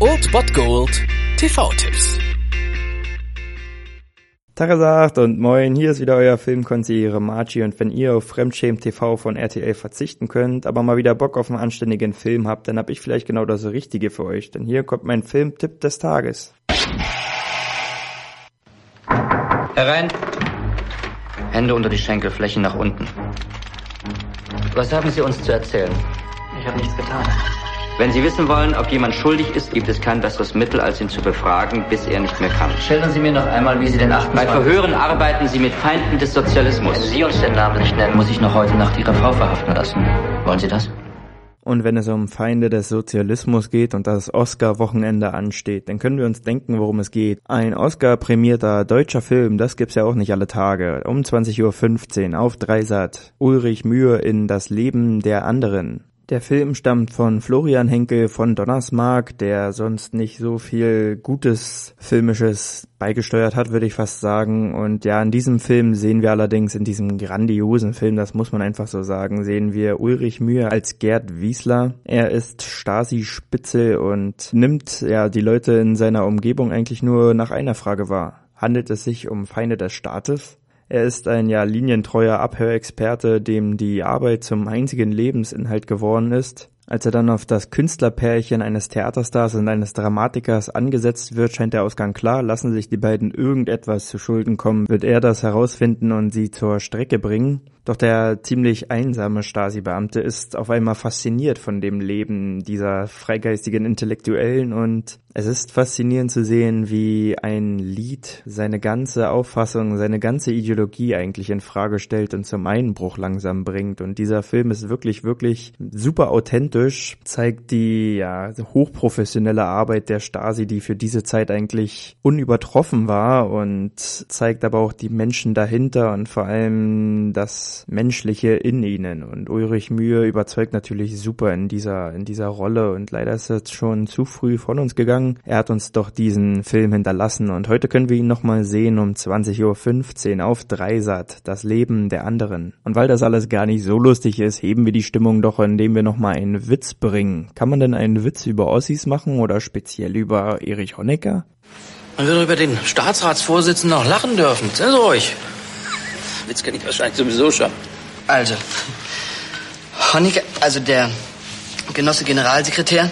Old Bot Gold TV-Tipps. Tagesacht und moin, hier ist wieder euer Filmkonsigliere Margie und wenn ihr auf Fremdschämen TV von RTL verzichten könnt, aber mal wieder Bock auf einen anständigen Film habt, dann hab ich vielleicht genau das Richtige für euch, denn hier kommt mein Filmtipp des Tages. Herein. Hände unter die Schenkelflächen nach unten. Was haben Sie uns zu erzählen? Ich habe nichts getan. Wenn Sie wissen wollen, ob jemand schuldig ist, gibt es kein besseres Mittel, als ihn zu befragen, bis er nicht mehr kann. Schildern Sie mir noch einmal, wie Sie den 28... Bei Verhören arbeiten Sie mit Feinden des Sozialismus. Wenn Sie uns den Namen nicht nennen, muss ich noch heute Nacht Ihre Frau verhaften lassen. Wollen Sie das? Und wenn es um Feinde des Sozialismus geht und das Oscar-Wochenende ansteht, dann können wir uns denken, worum es geht. Ein Oscar-prämierter deutscher Film, das gibt's ja auch nicht alle Tage. Um 20.15 Uhr auf Dreisat. Ulrich Mühe in Das Leben der anderen. Der Film stammt von Florian Henkel von Donnersmark, der sonst nicht so viel Gutes Filmisches beigesteuert hat, würde ich fast sagen. Und ja, in diesem Film sehen wir allerdings, in diesem grandiosen Film, das muss man einfach so sagen, sehen wir Ulrich Mühe als Gerd Wiesler. Er ist Stasi-Spitzel und nimmt ja die Leute in seiner Umgebung eigentlich nur nach einer Frage wahr. Handelt es sich um Feinde des Staates? Er ist ein ja linientreuer Abhörexperte, dem die Arbeit zum einzigen Lebensinhalt geworden ist. Als er dann auf das Künstlerpärchen eines Theaterstars und eines Dramatikers angesetzt wird, scheint der Ausgang klar. Lassen sich die beiden irgendetwas zu Schulden kommen, wird er das herausfinden und sie zur Strecke bringen. Doch der ziemlich einsame Stasi-Beamte ist auf einmal fasziniert von dem Leben dieser freigeistigen Intellektuellen und es ist faszinierend zu sehen, wie ein Lied seine ganze Auffassung, seine ganze Ideologie eigentlich in Frage stellt und zum Einbruch langsam bringt. Und dieser Film ist wirklich, wirklich super authentisch, zeigt die ja, hochprofessionelle Arbeit der Stasi, die für diese Zeit eigentlich unübertroffen war und zeigt aber auch die Menschen dahinter und vor allem Menschliche in ihnen. Und Ulrich Mühe überzeugt natürlich super in dieser, in dieser Rolle und leider ist er schon zu früh von uns gegangen. Er hat uns doch diesen Film hinterlassen und heute können wir ihn nochmal sehen um 20.15 Uhr auf Dreisat, das Leben der anderen. Und weil das alles gar nicht so lustig ist, heben wir die Stimmung doch, indem wir nochmal einen Witz bringen. Kann man denn einen Witz über Ossis machen oder speziell über Erich Honecker? Man wird über den Staatsratsvorsitzenden auch lachen dürfen. Sind Sie ruhig. Witz kenne ich wahrscheinlich sowieso schon. Also, Honecker, also der Genosse Generalsekretär,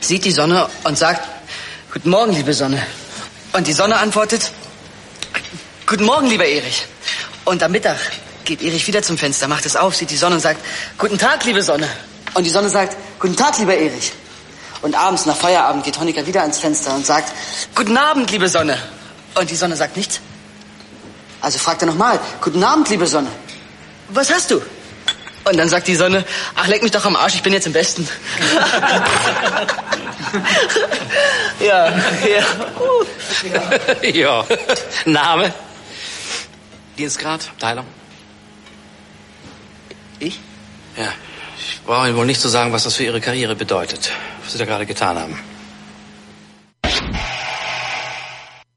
sieht die Sonne und sagt, Guten Morgen, liebe Sonne. Und die Sonne antwortet, Guten Morgen, lieber Erich. Und am Mittag geht Erich wieder zum Fenster, macht es auf, sieht die Sonne und sagt, Guten Tag, liebe Sonne. Und die Sonne sagt, Guten Tag, lieber Erich. Und abends nach Feierabend geht Honecker wieder ans Fenster und sagt, Guten Abend, liebe Sonne. Und die Sonne sagt nichts. Also fragt er nochmal, Guten Abend, liebe Sonne. Was hast du? Und dann sagt die Sonne, ach, leck mich doch am Arsch, ich bin jetzt im Besten. ja, ja. Ja. Name? Dienstgrad? Teilung? Ich? Ja. Ich brauche Ihnen wohl nicht zu sagen, was das für Ihre Karriere bedeutet, was Sie da gerade getan haben.